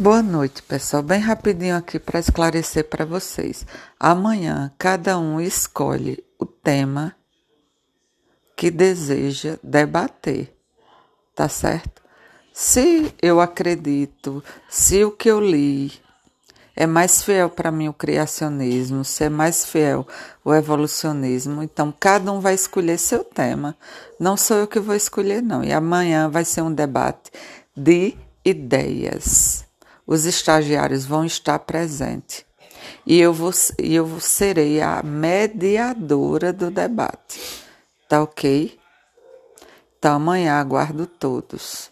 Boa noite, pessoal. Bem rapidinho aqui para esclarecer para vocês. Amanhã cada um escolhe o tema que deseja debater, tá certo? Se eu acredito, se o que eu li é mais fiel para mim o criacionismo, se é mais fiel o evolucionismo, então cada um vai escolher seu tema. Não sou eu que vou escolher, não. E amanhã vai ser um debate de ideias os estagiários vão estar presentes e eu, vou, eu serei a mediadora do debate. Tá ok? Então amanhã aguardo todos.